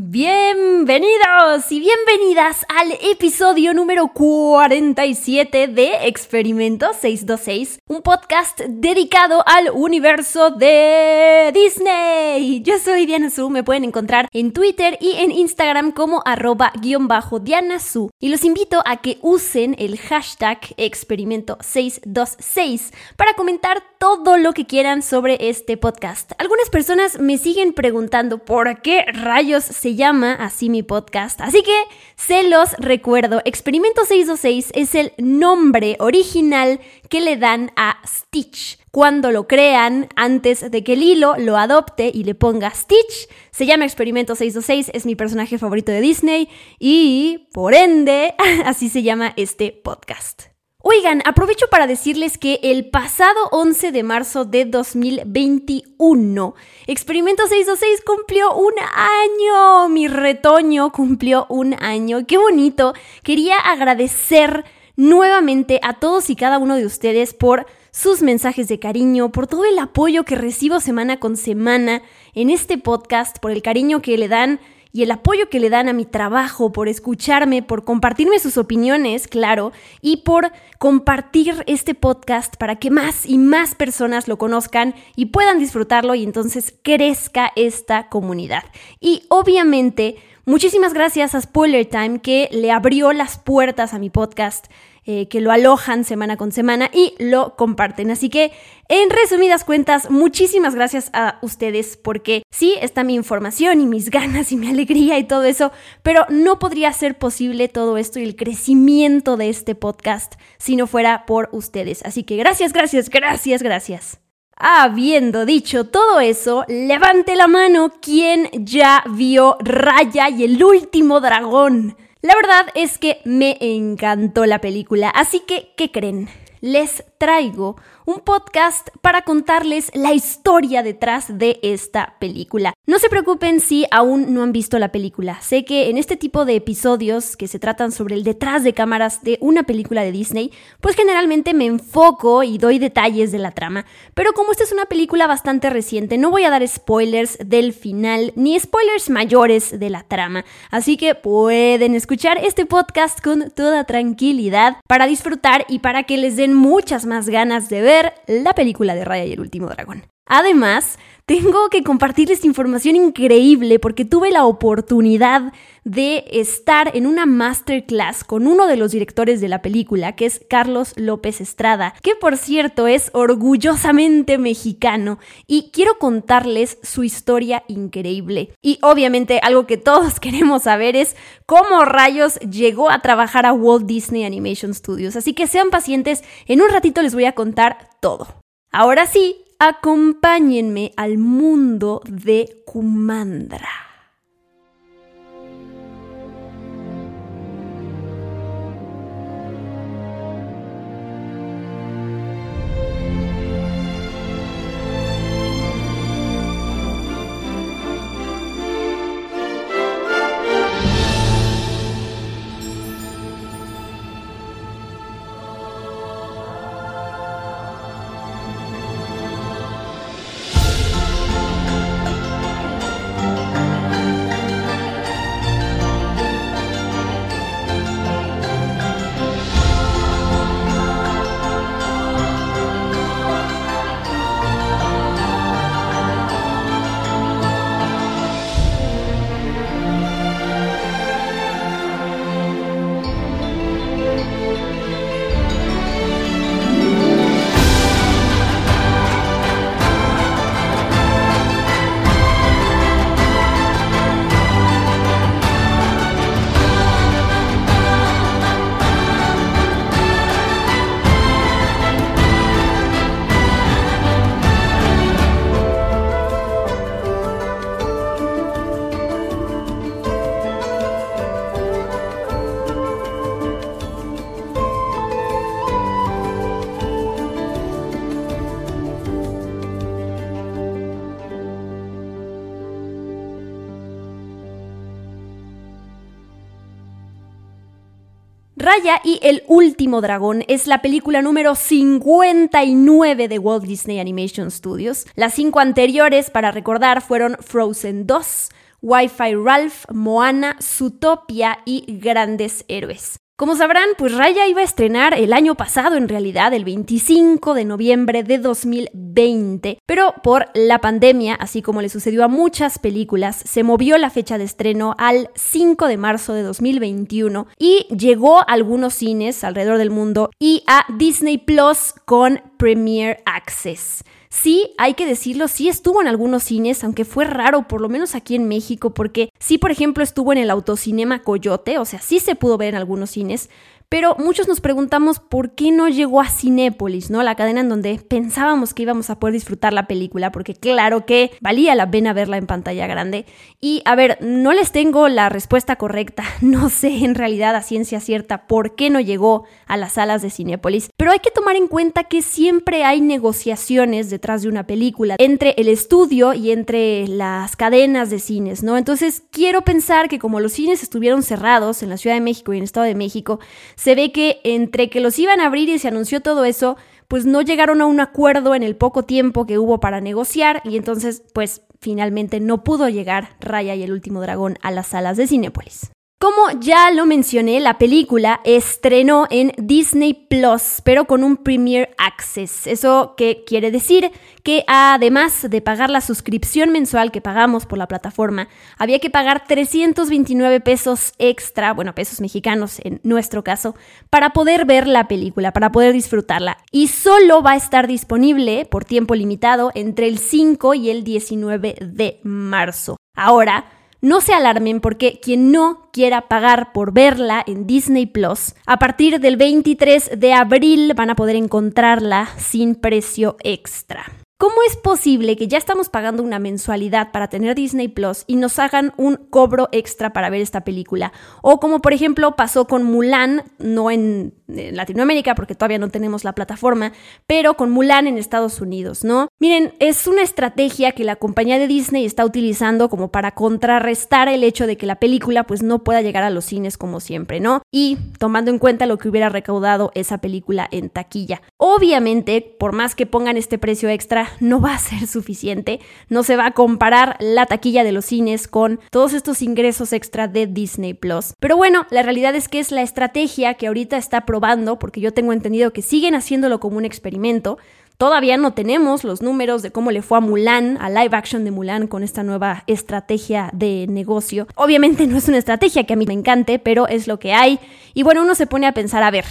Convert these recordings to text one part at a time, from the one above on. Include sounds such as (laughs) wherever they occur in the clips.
Bienvenidos y bienvenidas al episodio número 47 de Experimento 626, un podcast dedicado al universo de Disney. Yo soy Diana Su, me pueden encontrar en Twitter y en Instagram como arroba guion bajo Diana Su y los invito a que usen el hashtag Experimento 626 para comentar todo lo que quieran sobre este podcast. Algunas personas me siguen preguntando por qué rayos se llama así mi podcast. Así que se los recuerdo. Experimento 626 es el nombre original que le dan a Stitch. Cuando lo crean, antes de que Lilo lo adopte y le ponga Stitch, se llama Experimento 626, es mi personaje favorito de Disney y, por ende, (laughs) así se llama este podcast. Oigan, aprovecho para decirles que el pasado 11 de marzo de 2021, Experimento 626 cumplió un año. Mi retoño cumplió un año. Qué bonito. Quería agradecer nuevamente a todos y cada uno de ustedes por sus mensajes de cariño, por todo el apoyo que recibo semana con semana en este podcast, por el cariño que le dan y el apoyo que le dan a mi trabajo, por escucharme, por compartirme sus opiniones, claro, y por compartir este podcast para que más y más personas lo conozcan y puedan disfrutarlo y entonces crezca esta comunidad. Y obviamente, muchísimas gracias a Spoiler Time que le abrió las puertas a mi podcast eh, que lo alojan semana con semana y lo comparten. Así que, en resumidas cuentas, muchísimas gracias a ustedes porque sí está mi información y mis (laughs) ganas y mi alegría y todo eso, pero no podría ser posible todo esto y el crecimiento de este podcast si no fuera por ustedes. Así que gracias, gracias, gracias, gracias. Habiendo dicho todo eso, levante la mano quien ya vio Raya y el último dragón. La verdad es que me encantó la película, así que, ¿qué creen? Les traigo un podcast para contarles la historia detrás de esta película. No se preocupen si aún no han visto la película. Sé que en este tipo de episodios que se tratan sobre el detrás de cámaras de una película de Disney, pues generalmente me enfoco y doy detalles de la trama. Pero como esta es una película bastante reciente, no voy a dar spoilers del final ni spoilers mayores de la trama. Así que pueden escuchar este podcast con toda tranquilidad para disfrutar y para que les den muchas más ganas de ver la película de Raya y el último dragón. Además, tengo que compartirles información increíble porque tuve la oportunidad de estar en una masterclass con uno de los directores de la película, que es Carlos López Estrada, que por cierto es orgullosamente mexicano, y quiero contarles su historia increíble. Y obviamente algo que todos (laughs) queremos saber es cómo rayos llegó a trabajar a Walt Disney Animation Studios. Así que sean pacientes, en un ratito les voy a contar todo. Ahora sí, acompáñenme al mundo de Kumandra. Y el último dragón es la película número 59 de Walt Disney Animation Studios. Las cinco anteriores, para recordar, fueron Frozen 2, Wi-Fi Ralph, Moana, Zootopia y Grandes Héroes. Como sabrán, pues Raya iba a estrenar el año pasado, en realidad, el 25 de noviembre de 2020, pero por la pandemia, así como le sucedió a muchas películas, se movió la fecha de estreno al 5 de marzo de 2021 y llegó a algunos cines alrededor del mundo y a Disney Plus con Premier Access. Sí, hay que decirlo, sí estuvo en algunos cines, aunque fue raro, por lo menos aquí en México, porque sí, por ejemplo, estuvo en el Autocinema Coyote, o sea, sí se pudo ver en algunos cines, pero muchos nos preguntamos por qué no llegó a Cinépolis, ¿no? La cadena en donde pensábamos que íbamos a poder disfrutar la película, porque claro que valía la pena verla en pantalla grande. Y a ver, no les tengo la respuesta correcta, (laughs) no sé en realidad a ciencia cierta por qué no llegó a las salas de Cinépolis, pero hay que tomar en cuenta que siempre hay negociaciones detrás de una película entre el estudio y entre las cadenas de cines, ¿no? Entonces quiero pensar que como los cines estuvieron cerrados en la Ciudad de México y en el Estado de México, se ve que entre que los iban a abrir y se anunció todo eso, pues no llegaron a un acuerdo en el poco tiempo que hubo para negociar y entonces pues finalmente no pudo llegar Raya y el último dragón a las salas de Cinépolis. Como ya lo mencioné, la película estrenó en Disney Plus, pero con un Premier Access. ¿Eso qué quiere decir? Que además de pagar la suscripción mensual que pagamos por la plataforma, había que pagar 329 pesos extra, bueno, pesos mexicanos en nuestro caso, para poder ver la película, para poder disfrutarla. Y solo va a estar disponible por tiempo limitado entre el 5 y el 19 de marzo. Ahora, no se alarmen porque quien no quiera pagar por verla en Disney Plus, a partir del 23 de abril van a poder encontrarla sin precio extra. ¿Cómo es posible que ya estamos pagando una mensualidad para tener Disney Plus y nos hagan un cobro extra para ver esta película? O como por ejemplo pasó con Mulan, no en, Latinoamérica porque todavía no tenemos la plataforma, pero con Mulan en Estados Unidos, ¿no? Miren, es una estrategia que la compañía de Disney está utilizando como para contrarrestar el hecho de que la película pues no pueda llegar a los cines como siempre, ¿no? Y tomando en cuenta lo que hubiera recaudado esa película en taquilla. Obviamente, por más que pongan este precio extra, no va a ser suficiente, no se va a comparar la taquilla de los cines con todos estos ingresos extra de Disney Plus. Pero bueno, la realidad es que es la estrategia que ahorita está probando, porque yo tengo entendido que siguen haciéndolo como un experimento. Todavía no tenemos los números de cómo le fue a Mulan, a live action de Mulan con esta nueva estrategia de negocio. Obviamente no es una estrategia que a mí me encante, pero es lo que hay. Y bueno, uno se pone a pensar, a ver,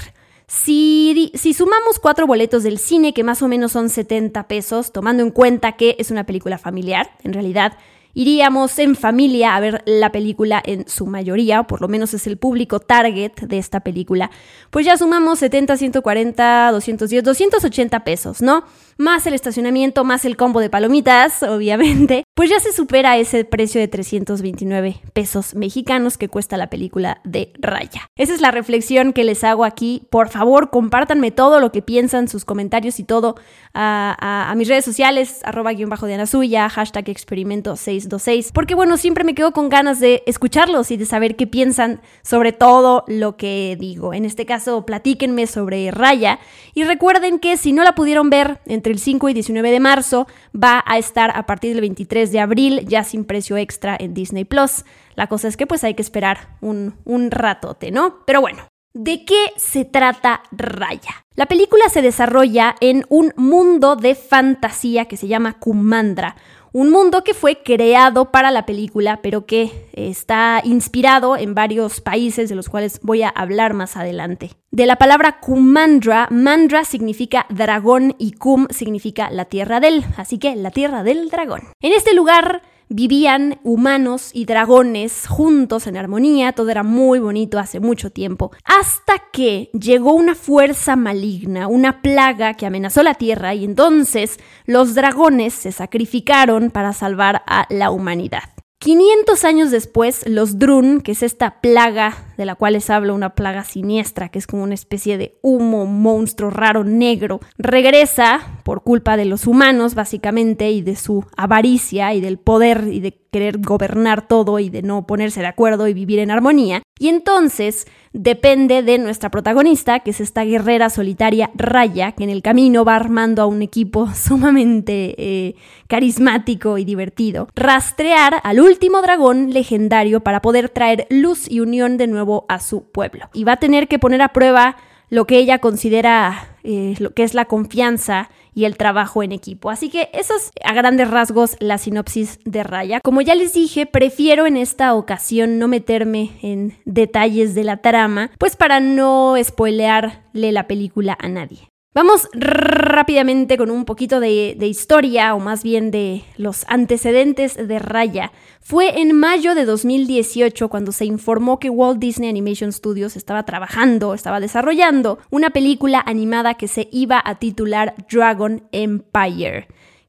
si, sumamos cuatro boletos del cine, que más o menos son 70 pesos, tomando en cuenta que es una película familiar, en realidad iríamos en familia a ver la película en su mayoría, o por lo menos es el público target de esta película, pues ya sumamos 70, 140, 210, 280 pesos, ¿no? Más el estacionamiento, más el combo de palomitas, (laughs) obviamente, pues ya se supera ese precio de 329 pesos mexicanos que cuesta la película de Raya. Esa es la reflexión que les hago aquí. Por favor, compártanme todo lo que piensan, sus comentarios y todo a, mis redes sociales, arroba guion bajo de Anasuya, hashtag experimento 6 porque bueno, siempre me quedo con ganas de escucharlos y de saber qué piensan sobre todo lo que digo. En este caso, platíquenme sobre Raya y recuerden que si no la pudieron ver el 5 y 19 de marzo, va a estar a partir del 23 de abril ya sin precio extra en Disney Plus. La cosa es que pues hay que esperar un, un ratote, ¿no? Pero bueno, ¿De qué se trata Raya? La película se desarrolla en un mundo de fantasía que se llama Kumandra, un mundo que fue creado para la película, pero que está inspirado en varios países de los cuales voy a hablar más adelante. De la palabra Kumandra, Mandra significa dragón y Kum significa la tierra del, así que la tierra del dragón. En este lugar vivían humanos y dragones juntos en armonía, todo era muy bonito hace mucho tiempo, hasta que llegó una fuerza maligna, una plaga que amenazó la Tierra y entonces los dragones se sacrificaron para salvar a la humanidad. 500 años después, los Drun, que es esta plaga de la cual les hablo, una plaga siniestra, que es como una especie de humo, monstruo raro negro, regresa por culpa de los humanos, básicamente, y de su avaricia y del poder y de querer gobernar todo y de no ponerse de acuerdo y vivir en armonía. Y entonces depende de nuestra protagonista, que es esta guerrera solitaria Raya, que en el camino va armando a un equipo (laughs) sumamente eh, carismático y divertido, rastrear al último dragón legendario para poder traer luz y unión de nuevo a su pueblo. Y va a tener que poner a prueba lo que ella considera eh, lo que es la confianza y el trabajo en equipo. Así que eso es a grandes rasgos la sinopsis de Raya. Como ya les dije, prefiero en esta ocasión no meterme en detalles de la trama, pues para no spoilearle la película a nadie. Vamos rápidamente con un poquito de, historia, o más bien de los antecedentes de Raya. Fue en mayo de 2018 cuando se informó que Walt Disney Animation Studios estaba trabajando, estaba desarrollando una película animada que se iba a titular Dragon Empire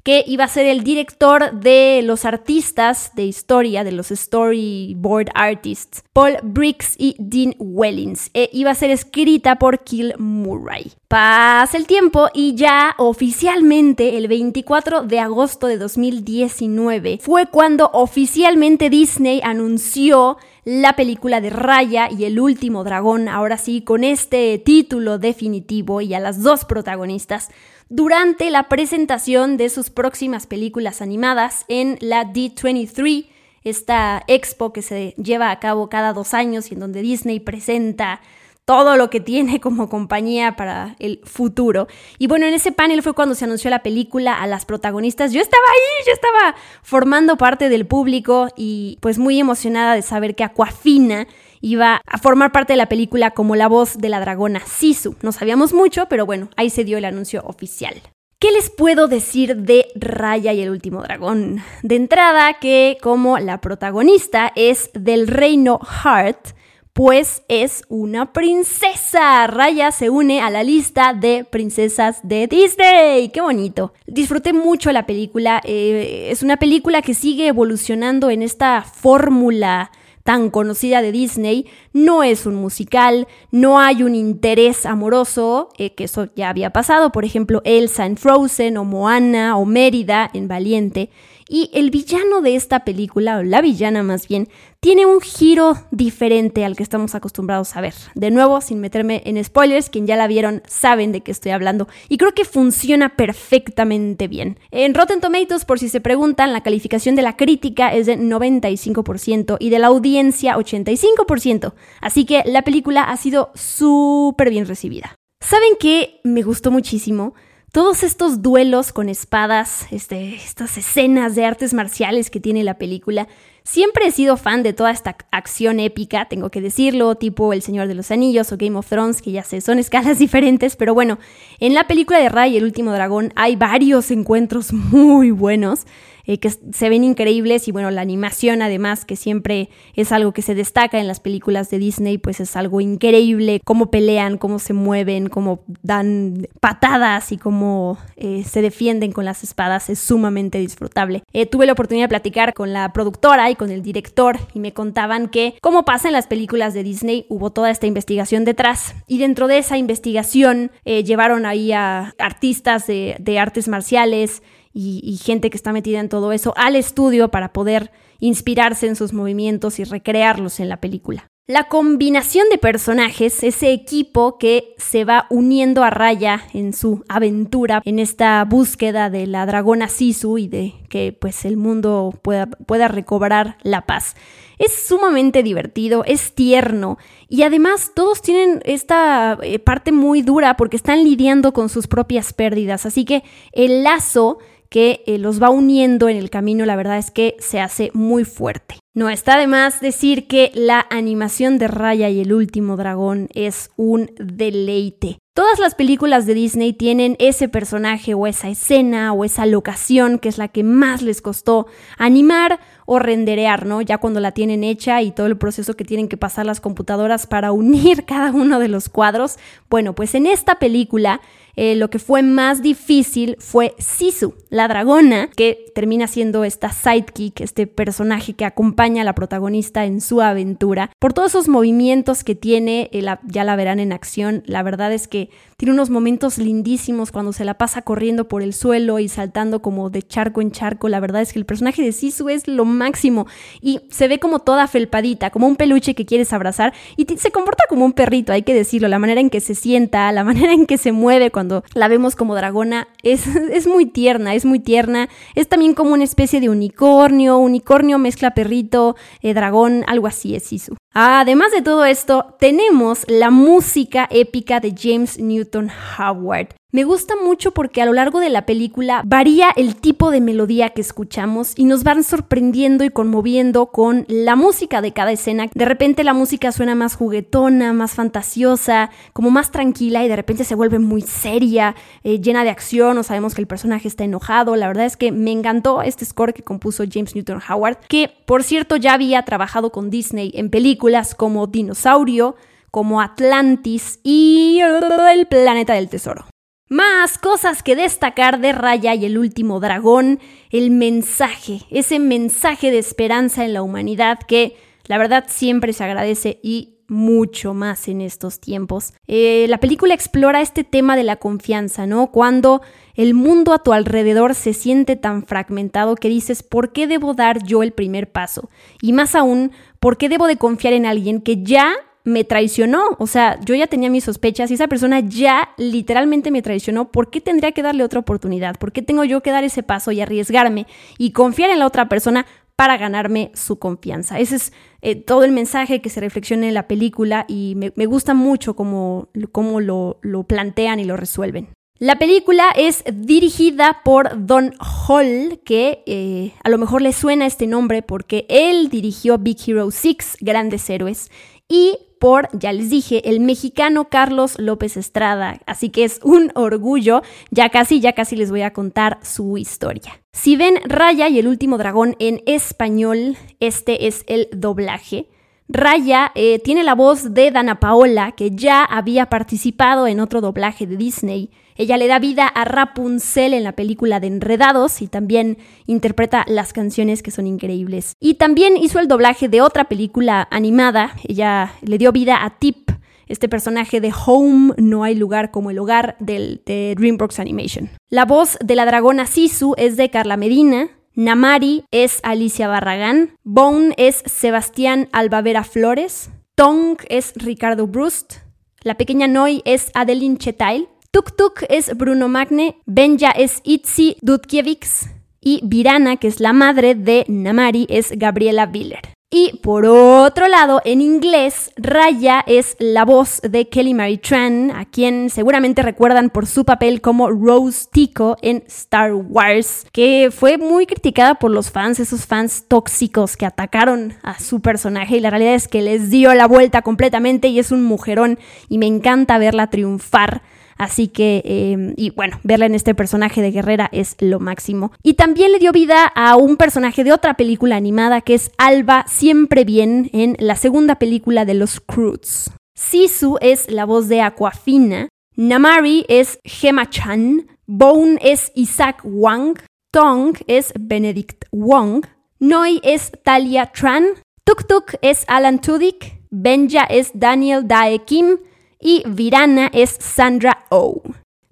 que iba a ser el director de los artistas de historia, de los storyboard artists, Paul Briggs y Dean Wellings. E iba a ser escrita por Kill Murray. Pasa el tiempo y ya oficialmente el 24 de agosto de 2019 fue cuando oficialmente Disney anunció la película de Raya y el último dragón, ahora sí, con este título definitivo y a las dos protagonistas durante la presentación de sus próximas películas animadas en la D23, esta expo que se lleva a cabo cada dos años y en donde Disney presenta todo lo que tiene como compañía para el futuro. Y bueno, en ese panel fue cuando se anunció la película a las protagonistas. Yo estaba ahí, yo estaba formando parte del público y pues muy emocionada de saber que Aquafina iba a formar parte de la película como la voz de la dragona Sisu. No sabíamos mucho, pero bueno, ahí se dio el anuncio oficial. ¿Qué les puedo decir de Raya y el último dragón? De entrada que como la protagonista es del reino Heart, pues es una princesa. Raya se une a la lista de princesas de Disney. ¡Qué bonito! Disfruté mucho la película. Eh, es una película que sigue evolucionando en esta fórmula tan conocida de Disney, no es un musical, no hay un interés amoroso, eh, que eso ya había pasado, por ejemplo, Elsa en Frozen o Moana o Mérida en Valiente. Y el villano de esta película, o la villana más bien, tiene un giro diferente al que estamos acostumbrados a ver. De nuevo, sin meterme en spoilers, quien ya la vieron saben de qué estoy hablando. Y creo que funciona perfectamente bien. En Rotten Tomatoes, por si se preguntan, la calificación de la crítica es de 95% y de la audiencia 85%. Así que la película ha sido súper bien recibida. ¿Saben qué? Me gustó muchísimo todos estos duelos con espadas, este, estas escenas de artes marciales que tiene la película, siempre he sido fan de toda esta acción épica, tengo que decirlo, tipo El Señor de los Anillos o Game of Thrones, que ya sé, son escalas (laughs) diferentes, pero bueno, en la película de Ray, El último dragón, hay varios encuentros muy buenos. Eh, que se ven increíbles y bueno, la animación además, que siempre es algo que se destaca en las películas de Disney, pues es algo increíble, cómo pelean, cómo se mueven, cómo dan patadas y cómo eh, se defienden con las espadas, es sumamente disfrutable. Eh, tuve la oportunidad de platicar con la productora y con el director y me contaban que, como pasa en las películas de Disney, hubo toda esta investigación detrás y dentro de esa investigación llevaron ahí a artistas de, de artes marciales, y, gente que está metida en todo eso al estudio para poder inspirarse en sus movimientos y recrearlos en la película. La combinación de personajes, ese equipo que se va uniendo a Raya en su aventura, en esta búsqueda de la dragona Sisu y de que pues el mundo pueda, pueda recobrar la paz. Es sumamente divertido, es tierno y además todos tienen esta eh, parte muy dura porque están lidiando con sus propias pérdidas, así que el lazo que eh, los va uniendo en el camino, la verdad es que se hace muy fuerte. No está de más decir que la animación de Raya y el último dragón es un deleite. Todas las películas de Disney tienen ese personaje o esa escena o esa locación que es la que más les costó animar o renderear, ¿no? Ya cuando la tienen hecha y todo el proceso que tienen que pasar las computadoras para unir (laughs) cada uno de los cuadros. Bueno, pues en esta película eh, lo que fue más difícil fue Sisu, la dragona, que termina siendo esta sidekick, este personaje que acompaña a la protagonista en su aventura. Por todos esos movimientos que tiene, eh, ya la verán en acción, la verdad es que tiene unos momentos lindísimos cuando se la pasa corriendo por el suelo y saltando como de charco en charco. La verdad es que el personaje de Sisu es lo máximo y se ve como toda felpadita, como un peluche que quieres abrazar y se comporta como un perrito, hay que decirlo. La manera en que se sienta, la (laughs) manera en que se mueve cuando la vemos como dragona es, muy tierna, es muy tierna. Es también como una especie de unicornio, unicornio mezcla perrito, eh, dragón, algo así es Sisu. Además de todo esto, tenemos la música épica de James Newton Howard. Me gusta mucho porque a lo largo de la película varía el tipo de melodía que escuchamos y nos van sorprendiendo y conmoviendo con la música de cada escena. De repente la música suena más juguetona, más fantasiosa, como más tranquila y de repente se vuelve muy seria, eh, llena de acción o sabemos que el personaje está enojado. La verdad es que me encantó este score que compuso James Newton Howard, que por cierto ya había trabajado con Disney en películas como Dinosaurio, como Atlantis y El planeta del tesoro. Más cosas que destacar de Raya y el último dragón, el mensaje, ese mensaje de esperanza en la humanidad que la verdad siempre se agradece y mucho más en estos tiempos. Eh, la película explora este tema de la confianza, ¿no? Cuando el mundo a tu alrededor se siente tan fragmentado que dices, ¿por qué debo dar yo el primer paso? Y más aún, ¿por qué debo de confiar en alguien que ya me traicionó. O sea, yo ya tenía mis sospechas y esa persona ya literalmente me traicionó. ¿Por qué tendría que darle otra oportunidad? ¿Por qué tengo yo que dar ese paso y arriesgarme y confiar en la otra persona para ganarme su confianza? Ese es eh, todo el mensaje que se reflexiona en la película y me, gusta mucho cómo, cómo lo, plantean y lo resuelven. La película es dirigida por Don Hall, que eh, a lo mejor le suena este nombre porque él dirigió Big Hero 6, Grandes Héroes, y por, ya les dije, el mexicano Carlos López Estrada. Así que es un orgullo. Ya casi, ya casi les voy a contar su historia. Si ven Raya y el último dragón en español, este es el doblaje. Raya eh, tiene la voz de Dana Paola, que ya había participado en otro doblaje de Disney. Ella le da vida a Rapunzel en la película de Enredados y también interpreta las canciones que son increíbles. Y también hizo el doblaje de otra película animada. Ella le dio vida a Tip, este personaje de Home, No hay lugar como el hogar del, de DreamWorks Animation. La voz de la dragona Sisu es de Carla Medina. Namari es Alicia Barragán. Bone es Sebastián Albavera Flores. Tong es Ricardo Brust. La pequeña Noi es Adeline Chetail. Tuk Tuk es Bruno Magne, Benja es Itzi Dudkiewicz y Virana, que es la madre de Namari, es Gabriela Biller. Y por otro lado, en inglés, Raya es la voz de Kelly Marie Tran, a quien seguramente recuerdan por su papel como Rose Tico en Star Wars, que fue muy criticada por los fans, esos fans tóxicos que atacaron a su personaje y la realidad es que les dio la vuelta completamente y es un mujerón y me encanta verla triunfar Así que, em, y bueno, verla en este personaje de guerrera es lo máximo. Y también le dio vida a un personaje de otra película animada que es Alba Siempre Bien en la segunda película de los Croods. Sisu es la voz de Aquafina. Namari es Gemma Chan. Bone es Isaac Wang. Tong es Benedict Wong. Noi es Talia Tran. Tuk Tuk es Alan Tudyk. Benja es Daniel Dae Kim y Virana es Sandra Oh.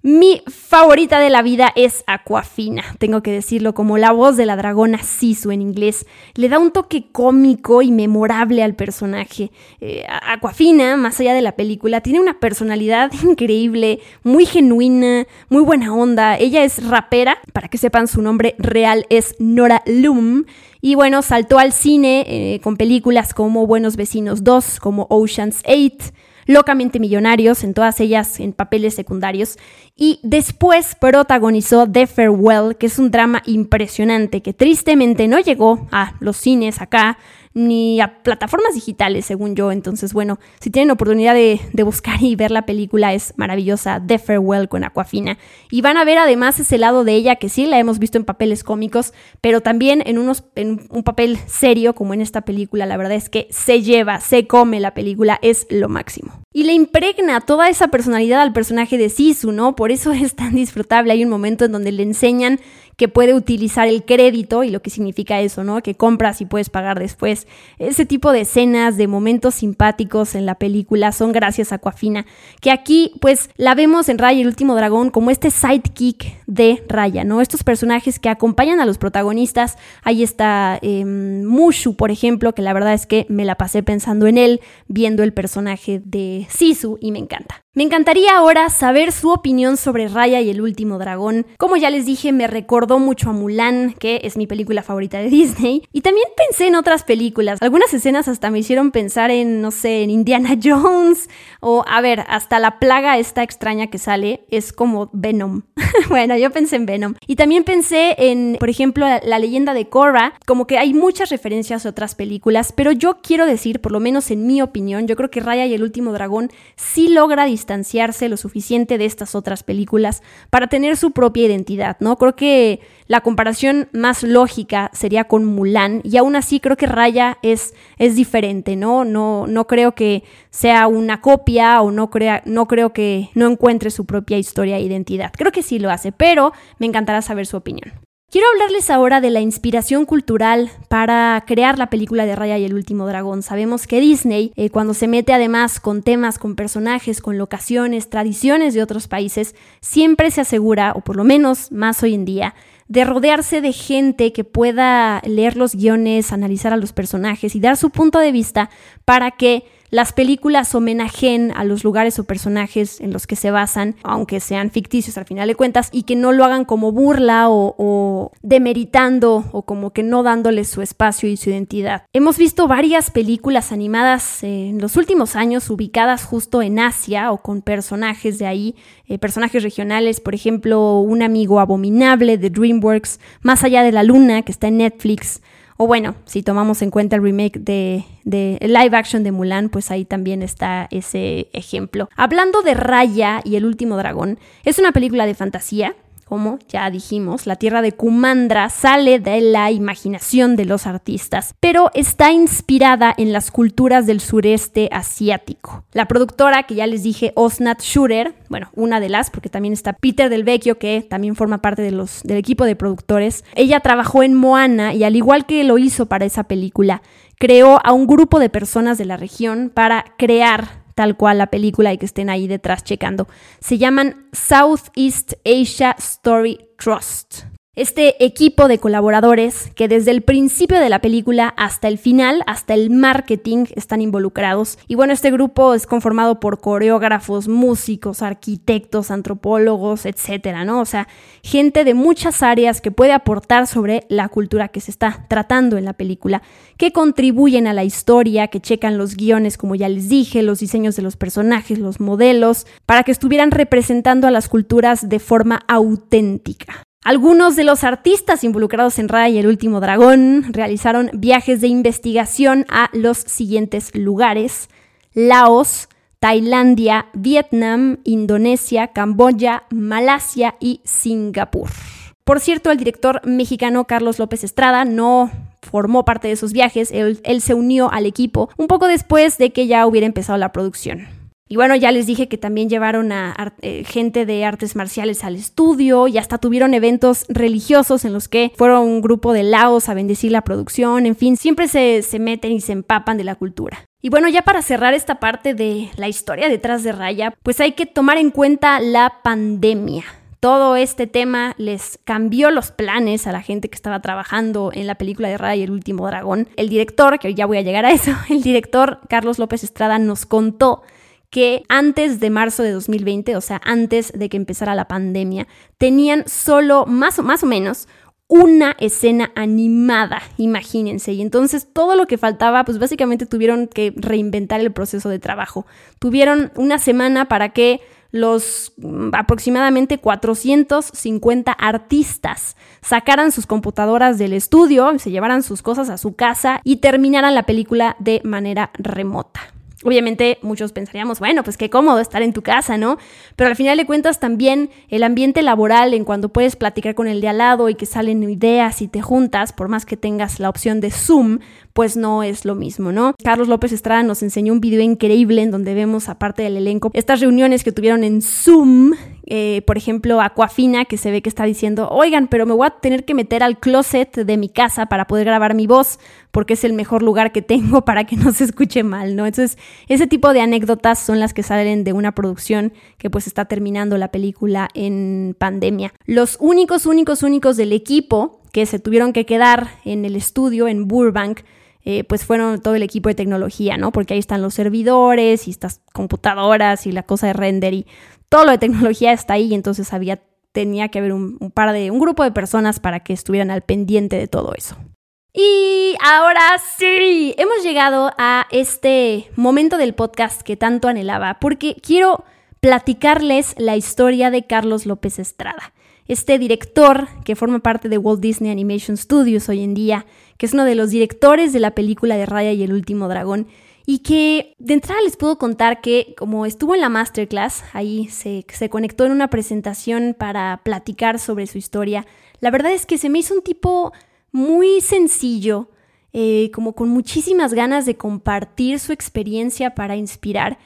Mi favorita de la vida es Aquafina, tengo que decirlo, como la voz de la dragona Sisu en inglés. Le da un toque cómico y memorable al personaje. Eh, Aquafina, más allá de la película, tiene una personalidad (laughs) increíble, muy genuina, muy buena onda. Ella es rapera, para que sepan su nombre real es Nora Loom. Y bueno, saltó al cine eh, con películas como Buenos Vecinos 2, como Ocean's 8 locamente millonarios, en todas ellas en papeles secundarios, y después protagonizó The Farewell, que es un drama impresionante que tristemente no llegó a los cines acá, ni a plataformas digitales, según yo. Entonces, bueno, si tienen oportunidad de, buscar y ver la película, es maravillosa. The Farewell con Aquafina. Y van a ver además ese lado de ella que sí la hemos visto en papeles cómicos, pero también en, unos, en un papel serio, como en esta película. La verdad es que se lleva, se come la película, es lo máximo. Y le impregna toda esa personalidad al personaje de Sisu, ¿no? Por eso es tan disfrutable. Hay un momento en donde le enseñan que puede utilizar el crédito y lo que significa eso, ¿no? Que compras y puedes pagar después. Ese tipo de escenas, de momentos simpáticos en la película son gracias a Aquafina, que aquí pues la vemos en Raya el último dragón como este sidekick de Raya, ¿no? Estos personajes que acompañan a los protagonistas. Ahí está em, Mushu, por ejemplo, que la verdad es que me la pasé pensando en él, viendo el personaje de Sisu y me encanta. Me encantaría ahora saber su opinión sobre Raya y el último dragón. Como ya les dije, me recordó mucho a Mulan, que es mi película favorita de (laughs) Disney. Y también pensé en otras películas. Algunas escenas hasta me hicieron pensar en, no sé, en Indiana (laughs) Jones. O, a ver, hasta la plaga esta extraña que sale es como Venom. (laughs) bueno, yo pensé en Venom. Y también pensé en, por ejemplo, la, leyenda de Korra. Como que hay muchas referencias a otras películas. Pero yo quiero decir, por lo menos en mi opinión, yo creo que Raya y el último dragón sí logra distanciarse lo suficiente de estas otras películas para tener su propia identidad, ¿no? Creo que la comparación más lógica sería con Mulan y aún así creo que Raya es, es diferente, ¿no? ¿no? No creo que sea una copia o no, crea, no creo que no encuentre su propia historia e identidad. Creo que sí lo hace, pero me encantará saber su opinión. Quiero hablarles ahora de la inspiración cultural para crear la película de Raya y el último dragón. Sabemos que Disney, eh, cuando se mete además con temas, con personajes, con locaciones, tradiciones de otros países, siempre se asegura, o por lo menos más hoy en día, de rodearse de gente que pueda leer los guiones, analizar a los personajes y dar su punto de vista para que las películas homenajen a los lugares o personajes en los que se basan, aunque sean ficticios al final de cuentas, y que no lo hagan como burla o, demeritando o como que no dándoles su espacio y su identidad. Hemos visto varias películas animadas en los últimos años ubicadas justo en Asia o con personajes de ahí, eh, personajes regionales, por ejemplo, Un amigo abominable de DreamWorks, Más allá de la luna, que está en Netflix. O bueno, si tomamos en cuenta el remake de, de, live action de Mulan, pues ahí también está ese ejemplo. Hablando de Raya y el último dragón, es una película de fantasía como ya dijimos, la tierra de Kumandra sale de la imaginación de los artistas, pero está inspirada en las culturas del sureste asiático. La productora que ya les dije, Osnat Schurer, bueno, una de las, porque también está Peter Del Vecchio, que también forma parte de los, del equipo de productores, ella trabajó en Moana y al igual que lo hizo para esa película, creó a un grupo de personas de la región para crear tal cual la película y que estén ahí detrás checando. Se llaman Southeast Asia Story Trust. Este equipo de colaboradores que desde el principio de la película hasta el final, hasta el marketing, están involucrados. Y bueno, este grupo es conformado por coreógrafos, músicos, arquitectos, antropólogos, etcétera, ¿no? O sea, gente de muchas áreas que puede aportar sobre la cultura que se está tratando en la película, que contribuyen a la historia, que checan los guiones, como ya les dije, los diseños de los personajes, los modelos, para que estuvieran representando a las culturas de forma auténtica. Algunos de los artistas involucrados en Raya y el último dragón realizaron viajes de investigación a los siguientes lugares: Laos, Tailandia, Vietnam, Indonesia, Camboya, Malasia y Singapur. Por cierto, el director mexicano Carlos López Estrada no formó parte de esos viajes, él, él se unió al equipo un poco después de que ya hubiera empezado la producción. Y bueno, ya les dije que también llevaron a eh, gente de artes marciales al estudio y hasta tuvieron eventos religiosos en los que fueron un grupo de laos a bendecir la producción, en fin, siempre se, se meten y se empapan de la cultura. Y bueno, ya para cerrar esta parte de la historia detrás de Raya, pues hay que tomar en cuenta la pandemia. Todo este tema les cambió los planes a la gente que estaba trabajando en la película de Raya y el último dragón. El director, que ya voy a llegar a eso, (laughs) el director Carlos López Estrada nos contó que antes de marzo de 2020, o sea, antes de que empezara la pandemia, tenían solo más o, más o menos una escena animada, imagínense. Y entonces todo lo que faltaba, pues básicamente tuvieron que reinventar el proceso de trabajo. Tuvieron una semana para que los mm, aproximadamente 450 artistas sacaran sus computadoras del estudio, se llevaran sus cosas a su casa y terminaran la película de manera remota. Obviamente muchos pensaríamos, bueno, pues qué cómodo estar en tu casa, ¿no? Pero al final de cuentas también el ambiente laboral en cuando puedes platicar con el de al lado y que salen ideas y te juntas, por más que tengas la opción de Zoom, pues no es lo mismo, ¿no? Carlos López Estrada nos enseñó un video increíble en donde vemos, aparte del elenco, estas reuniones que tuvieron en Zoom, eh, por ejemplo, Aquafina, que se ve que está diciendo, oigan, pero me voy a tener que meter al closet de mi casa para poder grabar mi voz, porque es el mejor lugar que tengo (laughs) para que no se escuche mal, ¿no? Entonces, ese tipo de anécdotas son las que salen de una producción que pues está terminando la película en pandemia. Los únicos, únicos, únicos del equipo que se tuvieron que quedar en el estudio en Burbank eh, pues fueron todo el equipo de tecnología, ¿no? Porque ahí están los servidores y estas computadoras y la cosa de render y todo lo de tecnología está ahí entonces había, tenía que haber un par de, un grupo de personas para que estuvieran al pendiente de todo eso. Y ahora sí, hemos llegado a este momento del podcast que tanto anhelaba, porque quiero platicarles la historia de Carlos López Estrada este director que forma parte de Walt Disney Animation Studios hoy en día, que es uno de los directores de la película de Raya y el último dragón, y que de entrada les puedo contar que como estuvo en la masterclass, ahí se, conectó en una presentación para platicar sobre su historia, la verdad es que se me hizo un tipo muy sencillo, eh, como con muchísimas ganas de compartir su experiencia para inspirar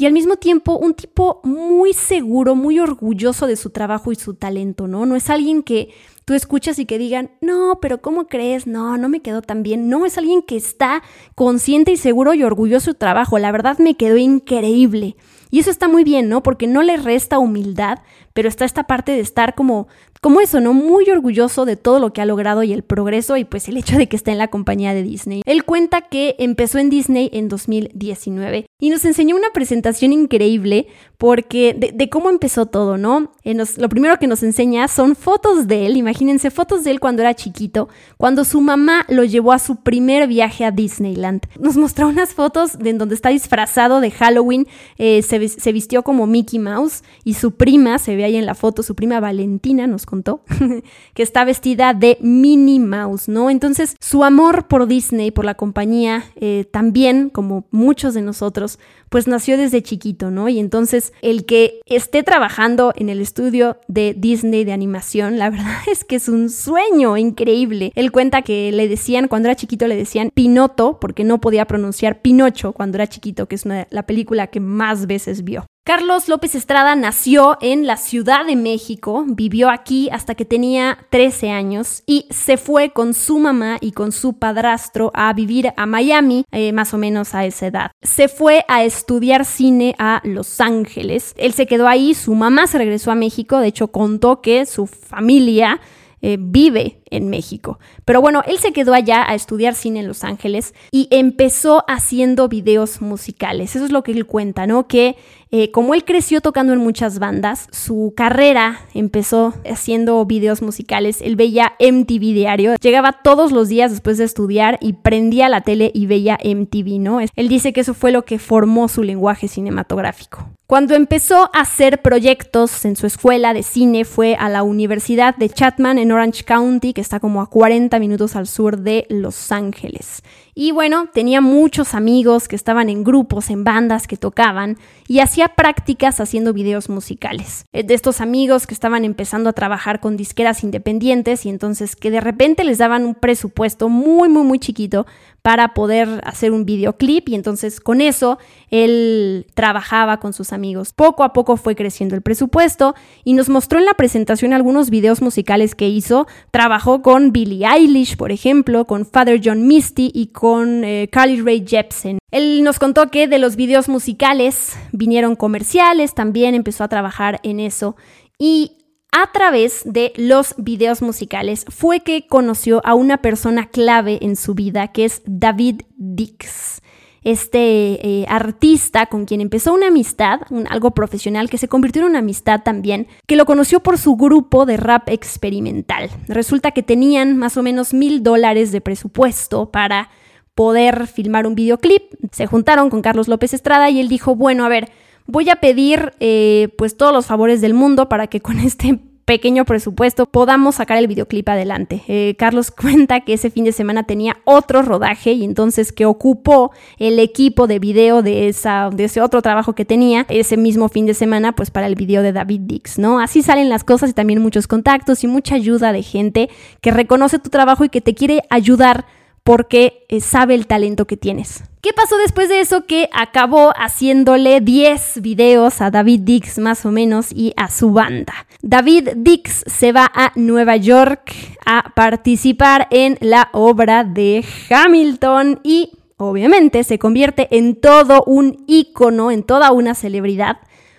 y al mismo tiempo un tipo muy seguro, muy orgulloso de su trabajo y su talento, ¿no? No es alguien que tú escuchas y que digan, no, pero ¿cómo crees? No, no me quedó tan bien. No, es alguien que está consciente y seguro y orgulloso de su trabajo. La verdad me quedó increíble. Y eso está muy bien, ¿no? Porque no le resta humildad, pero está esta parte de estar como como eso, ¿no? Muy orgulloso de todo lo que ha logrado y el progreso y pues el hecho de que está en la compañía de Disney. Él cuenta que empezó en Disney en 2019 y nos enseñó una presentación increíble porque de, cómo empezó todo, ¿no? Eh, lo primero que nos enseña son fotos de él, imagínense fotos de él cuando era chiquito, cuando su mamá lo llevó a su primer viaje a Disneyland. Nos mostró unas fotos de en donde está disfrazado de Halloween, eh, se, se vistió como Mickey Mouse y su prima, se ve ahí en la foto, su prima Valentina nos (laughs) que está vestida de Minnie Mouse, ¿no? Entonces, su amor por Disney, por la compañía, eh, también, como muchos de nosotros, pues nació desde chiquito, ¿no? Y entonces, el que esté trabajando en el estudio de Disney de animación, la (laughs) verdad es que es un sueño increíble. Él cuenta que le decían, cuando era chiquito, le decían Pinoto, porque no podía pronunciar Pinocho cuando era chiquito, que es la película que más veces vio. Carlos López Estrada nació en la Ciudad de México, vivió aquí hasta que tenía 13 años y se fue con su mamá y con su padrastro a vivir a Miami, eh, más o menos a esa edad. Se fue a estudiar cine a Los Ángeles. Él se quedó ahí, su mamá se regresó a México, de hecho contó que su familia eh, vive en México. Pero bueno, él se quedó allá a estudiar cine en Los Ángeles y empezó haciendo videos musicales. Eso es lo que él cuenta, ¿no? Que eh, como él creció tocando en muchas bandas, su carrera empezó haciendo videos musicales. Él veía MTV diario, llegaba todos los días después de estudiar y prendía la tele y veía MTV, ¿no? Él dice que eso fue lo que formó su lenguaje cinematográfico. Cuando empezó a hacer proyectos en su escuela de cine fue a la Universidad de Chapman en Orange County, está como a 40 minutos al sur de Los Ángeles. Y bueno, tenía muchos amigos que estaban en grupos, en bandas que tocaban y hacía prácticas haciendo videos musicales. Eh, de estos amigos que estaban empezando a trabajar con disqueras independientes y entonces que de repente les daban un presupuesto muy, muy, muy chiquito para poder hacer un videoclip y entonces con eso él trabajaba con sus amigos. Poco a poco fue creciendo el presupuesto y nos mostró en la presentación algunos videos musicales que hizo. Trabajó con Billie Eilish, por ejemplo, con Father John Misty y con eh, Carly Rae Jepsen. Él nos contó que de los videos musicales vinieron comerciales, también empezó a trabajar en eso y a través de los videos musicales fue que conoció a una persona clave en su vida, que es David Dix, este eh, artista con quien empezó una amistad, un, algo profesional, que se convirtió en una amistad también, que lo conoció por su grupo de rap experimental. Resulta que tenían más o menos mil dólares de presupuesto para poder filmar un videoclip. Se juntaron con Carlos López Estrada y él dijo, bueno, a ver, voy a pedir eh, pues todos los favores del mundo para que con (laughs) este pequeño presupuesto podamos sacar el videoclip adelante. Eh, Carlos (laughs) cuenta que ese fin de semana tenía otro rodaje y entonces que ocupó el equipo de video de, esa, de ese otro trabajo que tenía ese mismo fin de semana pues para el video de David Dix, ¿no? Así salen las cosas y también muchos contactos y mucha ayuda de gente que reconoce tu trabajo y que te quiere ayudar porque eh, sabe el talento que tienes. ¿Qué pasó después de eso? Que acabó haciéndole 10 videos a David Dix más o menos y a su banda. David Dix se va a Nueva York a participar en la obra de Hamilton y obviamente se convierte en todo un ícono, en toda una celebridad.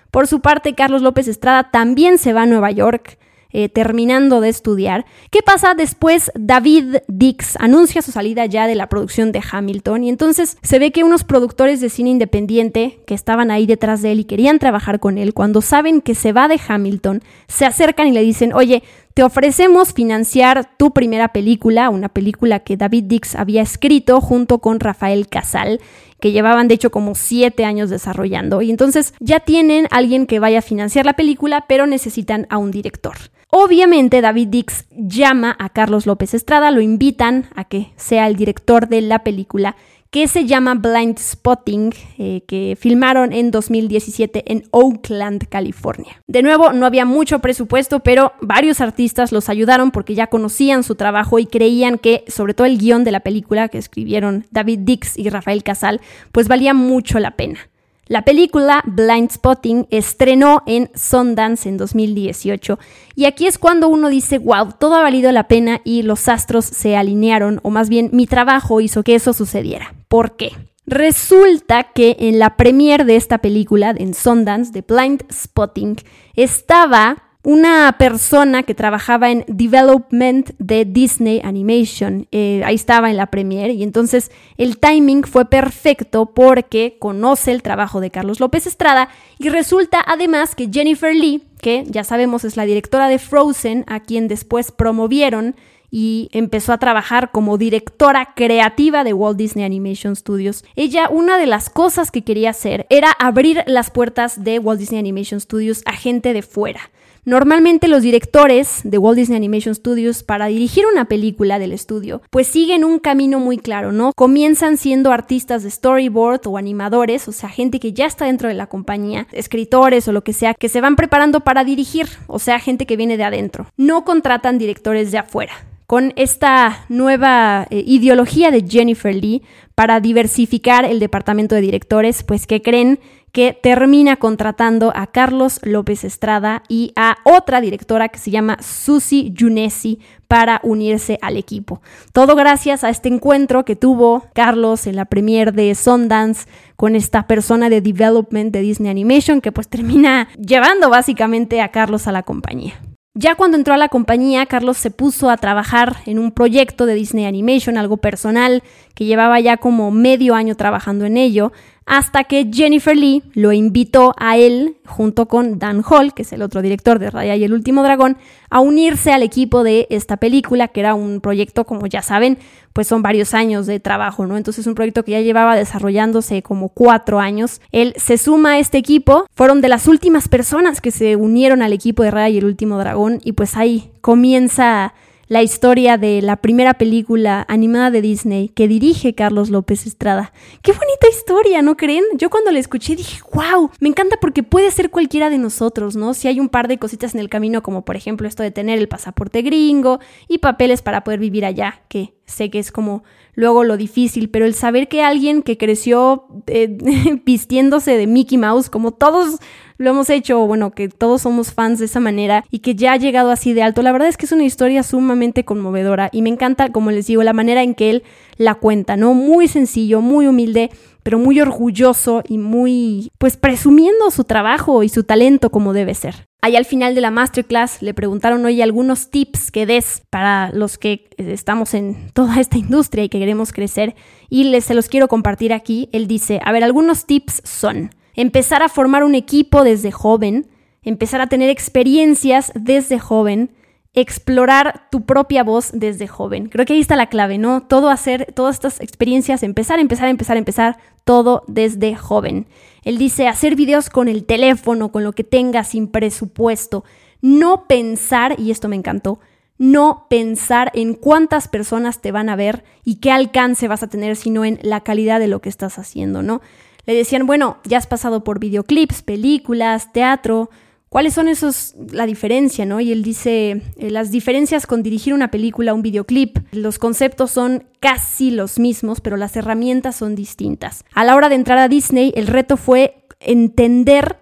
Por su parte, Carlos López Estrada también se va a Nueva York eh, terminando de estudiar. ¿Qué pasa después? David Dix anuncia su salida ya de la producción de Hamilton y entonces se ve que unos productores de cine independiente que estaban ahí detrás de él y querían trabajar con él, cuando saben que se va de Hamilton, se acercan y le dicen, oye, te ofrecemos financiar tu primera película, una película que David Dix había escrito junto con Rafael Casal, que llevaban de hecho como siete años desarrollando. Y entonces ya tienen alguien que vaya a financiar la película, pero necesitan a un director. Obviamente David Dix llama a Carlos López Estrada, lo invitan a que sea el director de la película que se llama Blind Spotting, eh, que filmaron en 2017 en Oakland, California. De nuevo, no había mucho presupuesto, pero varios artistas los ayudaron porque ya conocían su trabajo y creían que, sobre todo el guion de la película que escribieron David Dix y Rafael Casal, pues valía mucho la pena. La película Blind Spotting estrenó en Sundance en 2018 y aquí es cuando uno dice, wow, todo ha valido la pena y los astros se alinearon o más bien mi trabajo hizo que eso sucediera. ¿Por qué? Resulta que en la premiere de esta película, en Sundance, de Blind Spotting, estaba una persona que trabajaba en development de Disney Animation. Eh, ahí estaba en la premiere y entonces el timing fue perfecto porque conoce el trabajo de Carlos López Estrada y resulta además que Jennifer Lee, que ya sabemos es la directora de Frozen, a quien después promovieron y empezó a trabajar como directora creativa de Walt Disney Animation Studios. Ella, una de las cosas que quería hacer era abrir las puertas de Walt Disney Animation Studios a gente de fuera. Normalmente los directores de Walt Disney Animation Studios para dirigir una película del estudio, pues siguen un camino muy claro, ¿no? Comienzan siendo artistas de storyboard o animadores, o sea, gente que ya está dentro de la compañía, escritores o lo que sea, que se van preparando para dirigir, o sea, gente que viene de adentro. No contratan directores de afuera con esta nueva eh, ideología de Jennifer Lee para diversificar el departamento de directores, pues que creen que termina contratando a Carlos López Estrada y a otra directora que se llama Susi Junesi para unirse al equipo. Todo gracias a este encuentro que tuvo Carlos en la premier de Sundance con esta persona de development de Disney Animation que pues termina llevando básicamente a Carlos a la compañía. Ya cuando entró a la compañía, Carlos se puso a trabajar en un proyecto de Disney Animation, algo personal, que llevaba ya como medio año trabajando en ello, hasta que Jennifer Lee lo invitó a él, junto con Dan Hall, que es el otro director de Raya y el Último Dragón, a unirse al equipo de esta película, que era un proyecto, como ya saben, pues son varios años de trabajo, ¿no? Entonces un proyecto que ya llevaba desarrollándose como cuatro años. Él se suma a este equipo, fueron de las últimas personas que se unieron al equipo de Raya y el Último Dragón, y pues ahí comienza la historia de la primera película animada de Disney que dirige Carlos López Estrada. Qué bonita historia, ¿no creen? Yo cuando la escuché dije, wow, me encanta porque puede ser cualquiera de nosotros, ¿no? Si hay un par de cositas en el camino, como por ejemplo esto de tener el pasaporte gringo y papeles para poder vivir allá, que sé que es como luego lo difícil, pero el saber que alguien que creció eh, (laughs) vistiéndose de Mickey Mouse, como todos lo hemos hecho, bueno, que todos somos fans de esa manera y que ya ha llegado así de alto. La verdad es que es una historia sumamente conmovedora y me encanta, como les digo, la manera en que él la cuenta, ¿no? Muy sencillo, muy humilde, pero muy orgulloso y muy, pues presumiendo su trabajo y su talento como debe ser. Ahí al final de la masterclass le preguntaron, hoy algunos tips que des para los que estamos en toda esta industria y que queremos crecer y les se los quiero compartir aquí. Él dice, a ver, algunos tips son empezar a formar un equipo desde joven, empezar a tener experiencias desde joven, explorar tu propia voz desde joven. Creo que ahí está la clave, ¿no? Todo hacer, todas estas experiencias, empezar, empezar, empezar, empezar, todo desde joven. Él dice hacer videos con el teléfono, con lo que tengas, sin presupuesto. no pensar, y esto me encantó, no pensar en cuántas personas te van a ver y qué alcance vas a tener, sino en la calidad de lo que estás haciendo, ¿no? Le decían, bueno, ya has pasado por videoclips, películas, teatro, ¿cuáles son esos, la diferencia, ¿no? Y él dice, eh, las diferencias con dirigir una película, un videoclip, los conceptos son casi los mismos, pero las herramientas son distintas. A la hora de entrar a Disney, el reto fue entender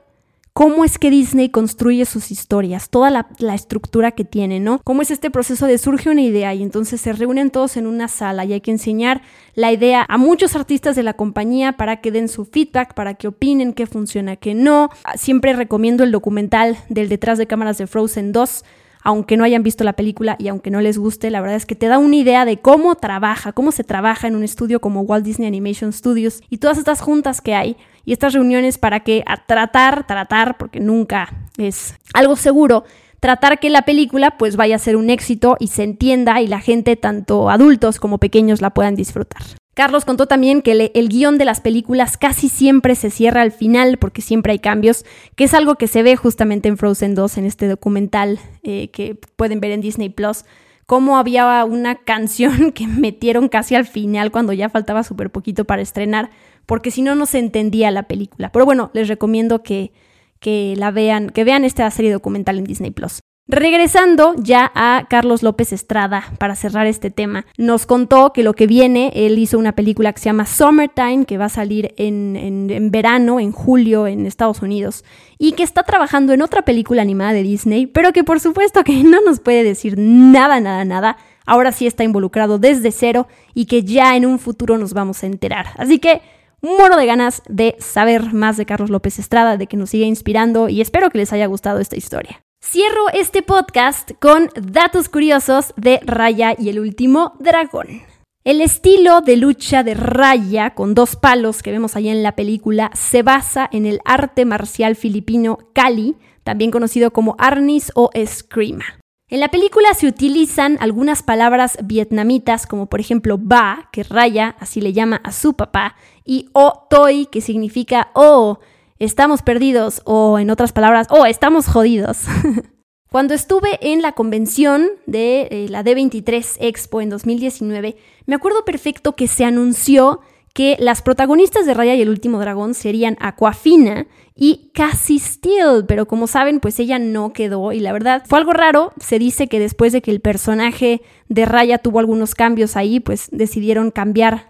cómo es que Disney construye sus historias, toda la, estructura que tiene, ¿no? Cómo es este proceso de surge una idea y entonces se reúnen todos en una sala y hay que enseñar la idea a muchos artistas de la compañía para que den su feedback, para que opinen qué funciona, qué no. Siempre recomiendo el documental del detrás de cámaras de Frozen 2 aunque no hayan visto la película y aunque no les guste, la verdad es que te da una idea de cómo trabaja, cómo se trabaja en un estudio como Walt Disney Animation Studios y todas estas juntas que hay y estas reuniones para que a tratar, tratar, porque nunca es algo seguro, tratar que la película pues vaya a ser un éxito y se entienda y la gente, tanto adultos como pequeños, la puedan disfrutar. Carlos contó también que el, guion de las películas casi siempre se cierra al final porque siempre hay cambios, que es algo que se ve justamente en Frozen 2, en este documental eh, que pueden ver en Disney Plus, cómo había una canción (laughs) que metieron casi al final cuando ya faltaba súper poquito para estrenar, porque si no, no se entendía la película. Pero bueno, les recomiendo que, que la vean, que vean esta serie documental en Disney Plus. Regresando ya a Carlos López Estrada para cerrar este tema, nos contó que lo que viene, él hizo una película que se llama Summertime, que va a salir en, en, verano, en julio, en Estados Unidos, y que está trabajando en otra película animada de Disney, pero que por supuesto que no nos puede decir nada, nada, nada. Ahora sí está involucrado desde cero y que ya en un futuro nos vamos a enterar. Así que muero de ganas de saber más de Carlos López Estrada, de que nos siga inspirando y espero que les haya gustado esta historia. Cierro este podcast con datos curiosos de Raya y el último dragón. El estilo de lucha de Raya con dos palos que vemos ahí en la película se basa en el arte marcial filipino Kali, también conocido como Arnis o Eskrima. En la película se utilizan algunas palabras vietnamitas como por ejemplo ba, que Raya así le llama a su papá, y o toi, que significa oh, estamos perdidos o en otras palabras, oh, estamos jodidos. (laughs) Cuando estuve en la convención de eh, la D23 Expo en 2019, me acuerdo perfecto que se anunció que las protagonistas de Raya y el último dragón serían Aquafina y Cassie Steele, pero como saben, pues ella no quedó y la verdad fue algo raro. Se dice que después de que el personaje de Raya tuvo algunos cambios ahí, pues decidieron cambiar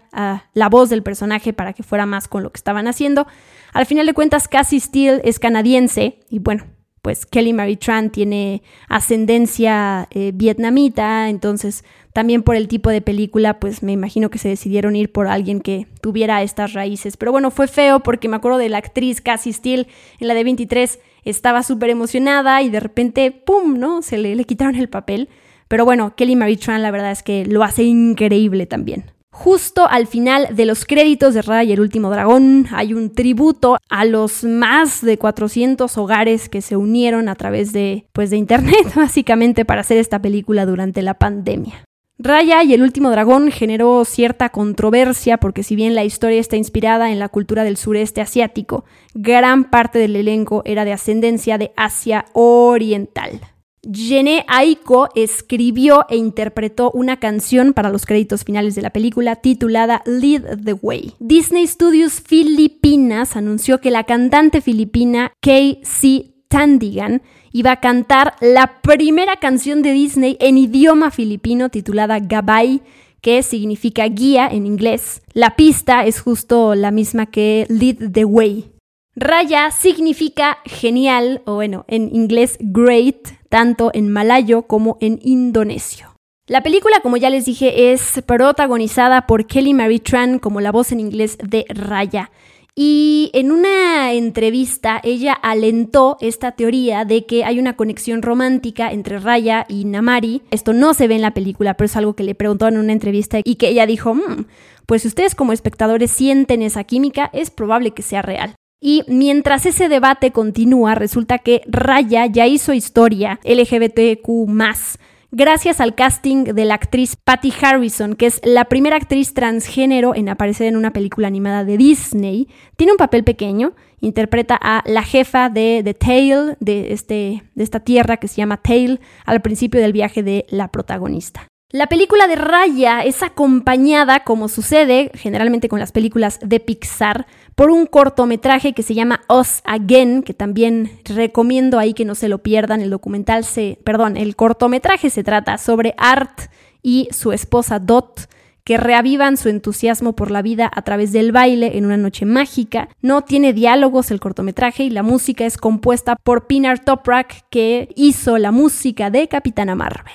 la voz del personaje para que fuera más con lo que estaban haciendo. Al final de cuentas, Cassie Steele es canadiense y bueno, pues Kelly Marie Tran tiene ascendencia eh, vietnamita, entonces también por el tipo de película, pues me imagino que se decidieron ir por alguien que tuviera estas raíces. Pero bueno, fue feo porque me acuerdo de la actriz Cassie Steele en la de 23, estaba súper emocionada y de repente, ¡pum!, ¿no? Se le, le quitaron el papel. Pero bueno, Kelly Marie Tran la verdad es que lo hace increíble también. Justo al final de los créditos de Raya y el último dragón hay un tributo a los más de 400 hogares que se unieron a través de pues de internet (laughs) básicamente para hacer esta película durante la pandemia. Raya y el último dragón generó cierta controversia porque si bien la historia está inspirada en la cultura del sureste asiático, gran parte del elenco era de ascendencia de Asia Oriental. Jene Aiko escribió e interpretó una canción para los créditos finales de la película titulada Lead the Way. Disney Studios Filipinas anunció que la cantante filipina K.C. Tandigan iba a cantar la primera canción de Disney en idioma filipino titulada Gabay, que significa guía en inglés. La pista es justo la misma que Lead the Way. Raya significa genial, o bueno, en inglés great, tanto en malayo como en indonesio. La película, como ya les dije, es protagonizada por Kelly Marie Tran como la voz en inglés de Raya. Y en una entrevista ella alentó esta teoría de que hay una conexión romántica entre Raya y Namari. Esto no se ve en la película, pero es algo que le preguntó en una entrevista y que ella dijo, mm, pues si ustedes como espectadores sienten esa química, es probable que sea real. Y mientras ese debate continúa, resulta que Raya ya hizo historia LGBTQ gracias al casting de la actriz Patty Harrison, que es la primera actriz transgénero en aparecer en una película animada de Disney. Tiene un papel pequeño, interpreta a la jefa de The Tale, de, este, de esta tierra que se llama Tale, al principio del viaje de la protagonista. La película de Raya es acompañada, como sucede generalmente con las películas de Pixar, por un cortometraje que se llama Us Again, que también recomiendo ahí que no se lo pierdan. El documental se, perdón, el cortometraje se trata sobre Art y su esposa Dot que reavivan su entusiasmo por la vida a través del baile en una noche mágica. No tiene diálogos el cortometraje y la música es compuesta por Pinar Toprak, que hizo la música de Capitana Marvel.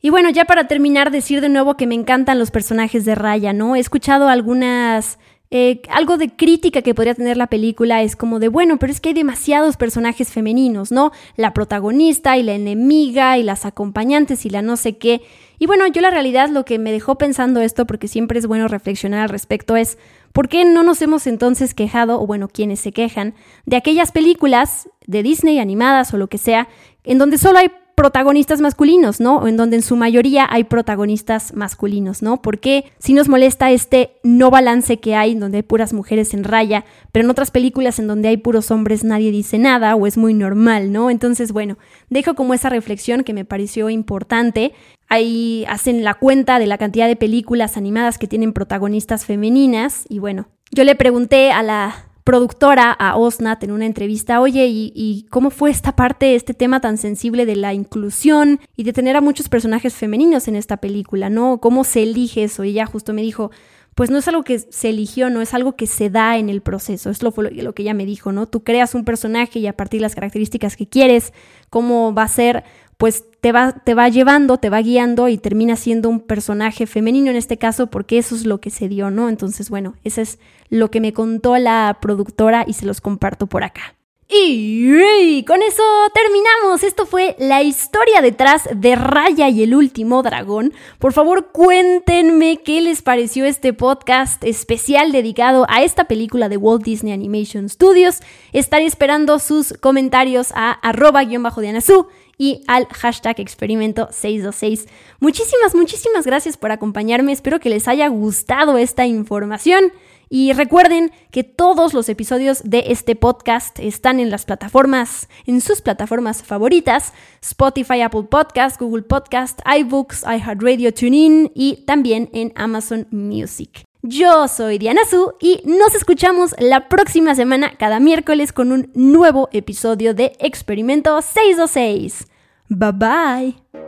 Y bueno, ya para terminar, decir de nuevo que me encantan los personajes de Raya, ¿no? He escuchado algunas... Eh, algo de crítica que podría tener la película es como de, bueno, pero es que hay demasiados personajes femeninos, ¿no? La protagonista y la enemiga y las acompañantes y la no sé qué. Y bueno, yo la realidad lo que me dejó pensando esto, porque siempre es bueno reflexionar al respecto, es ¿por qué no nos hemos entonces quejado, o bueno, quienes se quejan, de aquellas películas de Disney animadas o lo que sea, en donde solo hay protagonistas masculinos, ¿no? En donde en su mayoría hay protagonistas masculinos, ¿no? Porque si nos molesta este no balance que hay, donde hay puras mujeres en raya, pero en otras películas en donde hay puros hombres nadie dice nada o es muy normal, ¿no? Entonces, bueno, dejo como esa reflexión que me pareció importante. Ahí hacen la cuenta de la cantidad de películas animadas que tienen protagonistas femeninas y bueno, yo le pregunté a la productora a Osnat en una entrevista, oye, ¿y, cómo fue esta parte, este tema tan sensible de la inclusión y de tener a muchos personajes femeninos en esta película, ¿no? ¿Cómo se elige eso? Y ella justo me dijo, pues no es algo que se eligió, no es algo que se da en el proceso, es lo, lo que ella me dijo, ¿no? Tú creas un personaje y a partir de las características que quieres, cómo va a ser pues te va, te va llevando, te va guiando y termina siendo un personaje femenino en este caso porque eso es lo que se dio, ¿no? Entonces, bueno, eso es lo que me contó la productora y se los comparto por acá. Y, con eso terminamos. Esto fue la historia detrás de Raya y el último dragón. Por favor, cuéntenme qué les pareció este podcast especial dedicado a esta película de Walt Disney Animation Studios. Estaré esperando sus comentarios a arroba-dianasu y al hashtag experimento 626. Muchísimas, muchísimas gracias por acompañarme. Espero que les haya gustado esta información. Y recuerden que todos los episodios de este podcast están en las plataformas, en sus plataformas favoritas, Spotify, Apple Podcast, Google Podcast, iBooks, iHeartRadio, TuneIn y también en Amazon Music. Yo soy Diana Su y nos escuchamos la próxima semana cada miércoles con un nuevo episodio de Experimento 626. Bye bye.